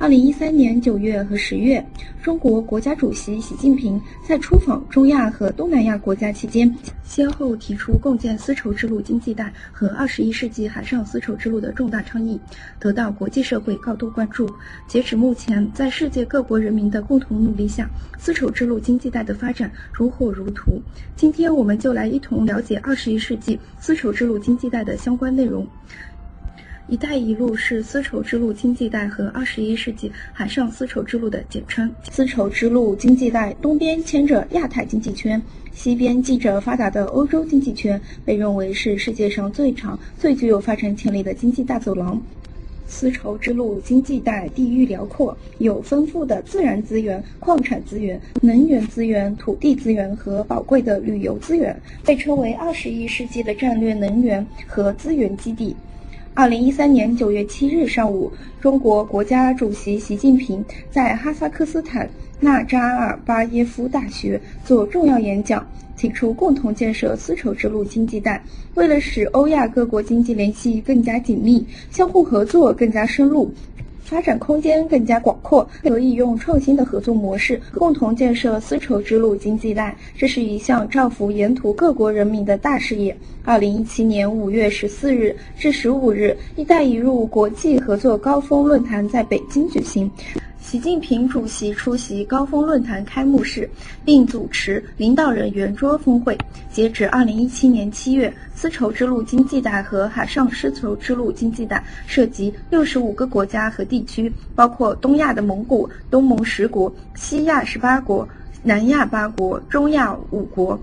二零一三年九月和十月，中国国家主席习近平在出访中亚和东南亚国家期间，先后提出共建丝绸之路经济带和二十一世纪海上丝绸之路的重大倡议，得到国际社会高度关注。截止目前，在世界各国人民的共同努力下，丝绸之路经济带的发展如火如荼。今天，我们就来一同了解二十一世纪丝绸之路经济带的相关内容。“一带一路”是丝绸之路经济带和二十一世纪海上丝绸之路的简称。丝绸之路经济带东边牵着亚太经济圈，西边系着发达的欧洲经济圈，被认为是世界上最长、最具有发展潜力的经济大走廊。丝绸之路经济带地域辽阔，有丰富的自然资源、矿产资源、能源资源、土地资源和宝贵的旅游资源，被称为二十一世纪的战略能源和资源基地。二零一三年九月七日上午，中国国家主席习近平在哈萨克斯坦纳扎尔巴耶夫大学做重要演讲，提出共同建设丝绸之路经济带。为了使欧亚各国经济联系更加紧密，相互合作更加深入。发展空间更加广阔，可以用创新的合作模式共同建设丝绸之路经济带。这是一项造福沿途各国人民的大事业。二零一七年五月十四日至十五日，“一带一路”国际合作高峰论坛在北京举行。习近平主席出席高峰论坛开幕式，并主持领导人圆桌峰会。截止二零一七年七月，丝绸之路经济带和海上丝绸之路经济带涉及六十五个国家和地区，包括东亚的蒙古、东盟十国、西亚十八国、南亚八国、中亚五国。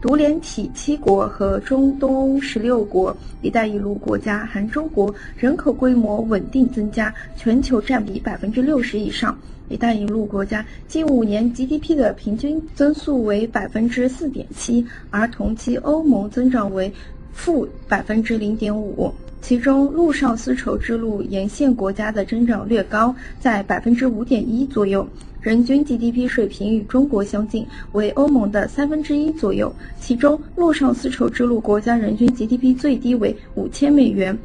独联体七国和中东十六国，“一带一路”国家含中国，人口规模稳定增加，全球占比百分之六十以上。“一带一路”国家近五年 GDP 的平均增速为百分之四点七，而同期欧盟增长为负百分之零点五。其中，陆上丝绸之路沿线国家的增长略高，在百分之五点一左右。人均 GDP 水平与中国相近，为欧盟的三分之一左右。其中，陆上丝绸之路国家人均 GDP 最低为五千美元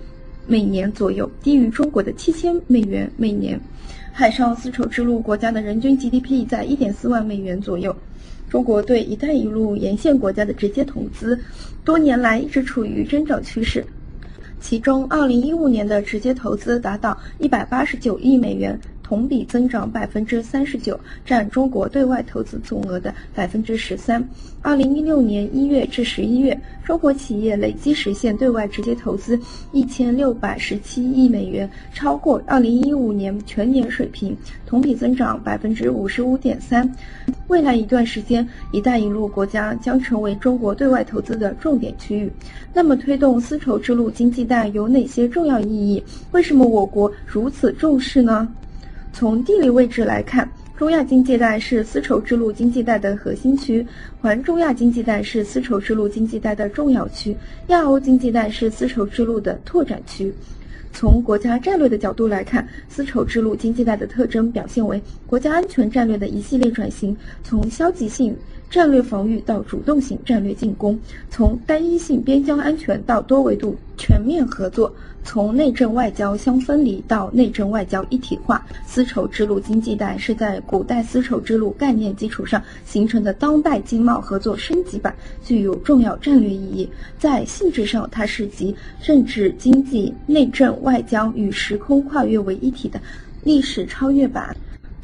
每年左右，低于中国的七千美元每年。海上丝绸之路国家的人均 GDP 在一点四万美元左右。中国对“一带一路”沿线国家的直接投资，多年来一直处于增长趋势。其中，二零一五年的直接投资达到一百八十九亿美元。同比增长百分之三十九，占中国对外投资总额的百分之十三。二零一六年一月至十一月，中国企业累计实现对外直接投资一千六百十七亿美元，超过二零一五年全年水平，同比增长百分之五十五点三。未来一段时间，“一带一路”国家将成为中国对外投资的重点区域。那么，推动丝绸之路经济带有哪些重要意义？为什么我国如此重视呢？从地理位置来看，中亚经济带是丝绸之路经济带的核心区，环中亚经济带是丝绸之路经济带的重要区，亚欧经济带是丝绸之路的拓展区。从国家战略的角度来看，丝绸之路经济带的特征表现为国家安全战略的一系列转型，从消极性。战略防御到主动性战略进攻，从单一性边疆安全到多维度全面合作，从内政外交相分离到内政外交一体化。丝绸之路经济带是在古代丝绸之路概念基础上形成的当代经贸合作升级版，具有重要战略意义。在性质上，它是集政治、经济、内政、外交与时空跨越为一体的历史超越版。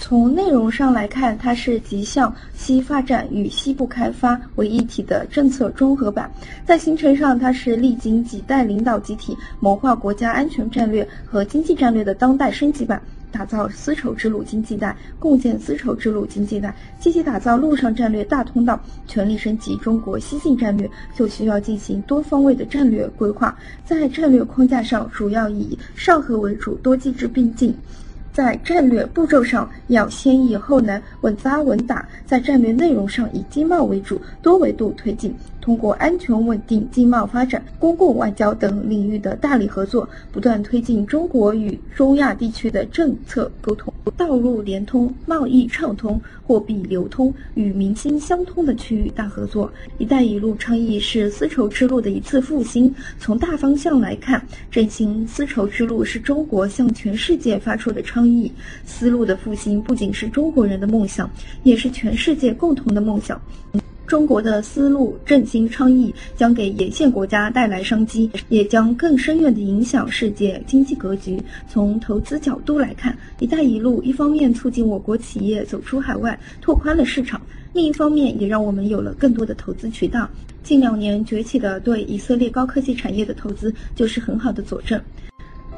从内容上来看，它是集向西发展与西部开发为一体的政策综合版；在形成上，它是历经几代领导集体谋划国家安全战略和经济战略的当代升级版。打造丝绸之路经济带，共建丝绸之路经济带，积极打造陆上战略大通道，全力升级中国西进战略，就需要进行多方位的战略规划。在战略框架上，主要以上合为主，多机制并进。在战略步骤上要先易后难，稳扎稳打；在战略内容上以经贸为主，多维度推进。通过安全稳定、经贸发展、公共外交等领域的大力合作，不断推进中国与中亚地区的政策沟通、道路连通、贸易畅通、货币流通与民心相通的区域大合作。“一带一路”倡议是丝绸之路的一次复兴。从大方向来看，振兴丝绸之路是中国向全世界发出的倡议。丝路的复兴不仅是中国人的梦想，也是全世界共同的梦想。中国的丝路振兴倡议将给沿线国家带来商机，也将更深远地影响世界经济格局。从投资角度来看，“一带一路”一方面促进我国企业走出海外，拓宽了市场；另一方面也让我们有了更多的投资渠道。近两年崛起的对以色列高科技产业的投资就是很好的佐证。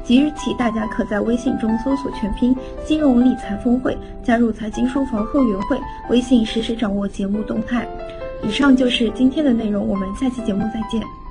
即日起，大家可在微信中搜索全拼“金融理财峰会”，加入财经书房后援会，微信实时掌握节目动态。以上就是今天的内容，我们下期节目再见。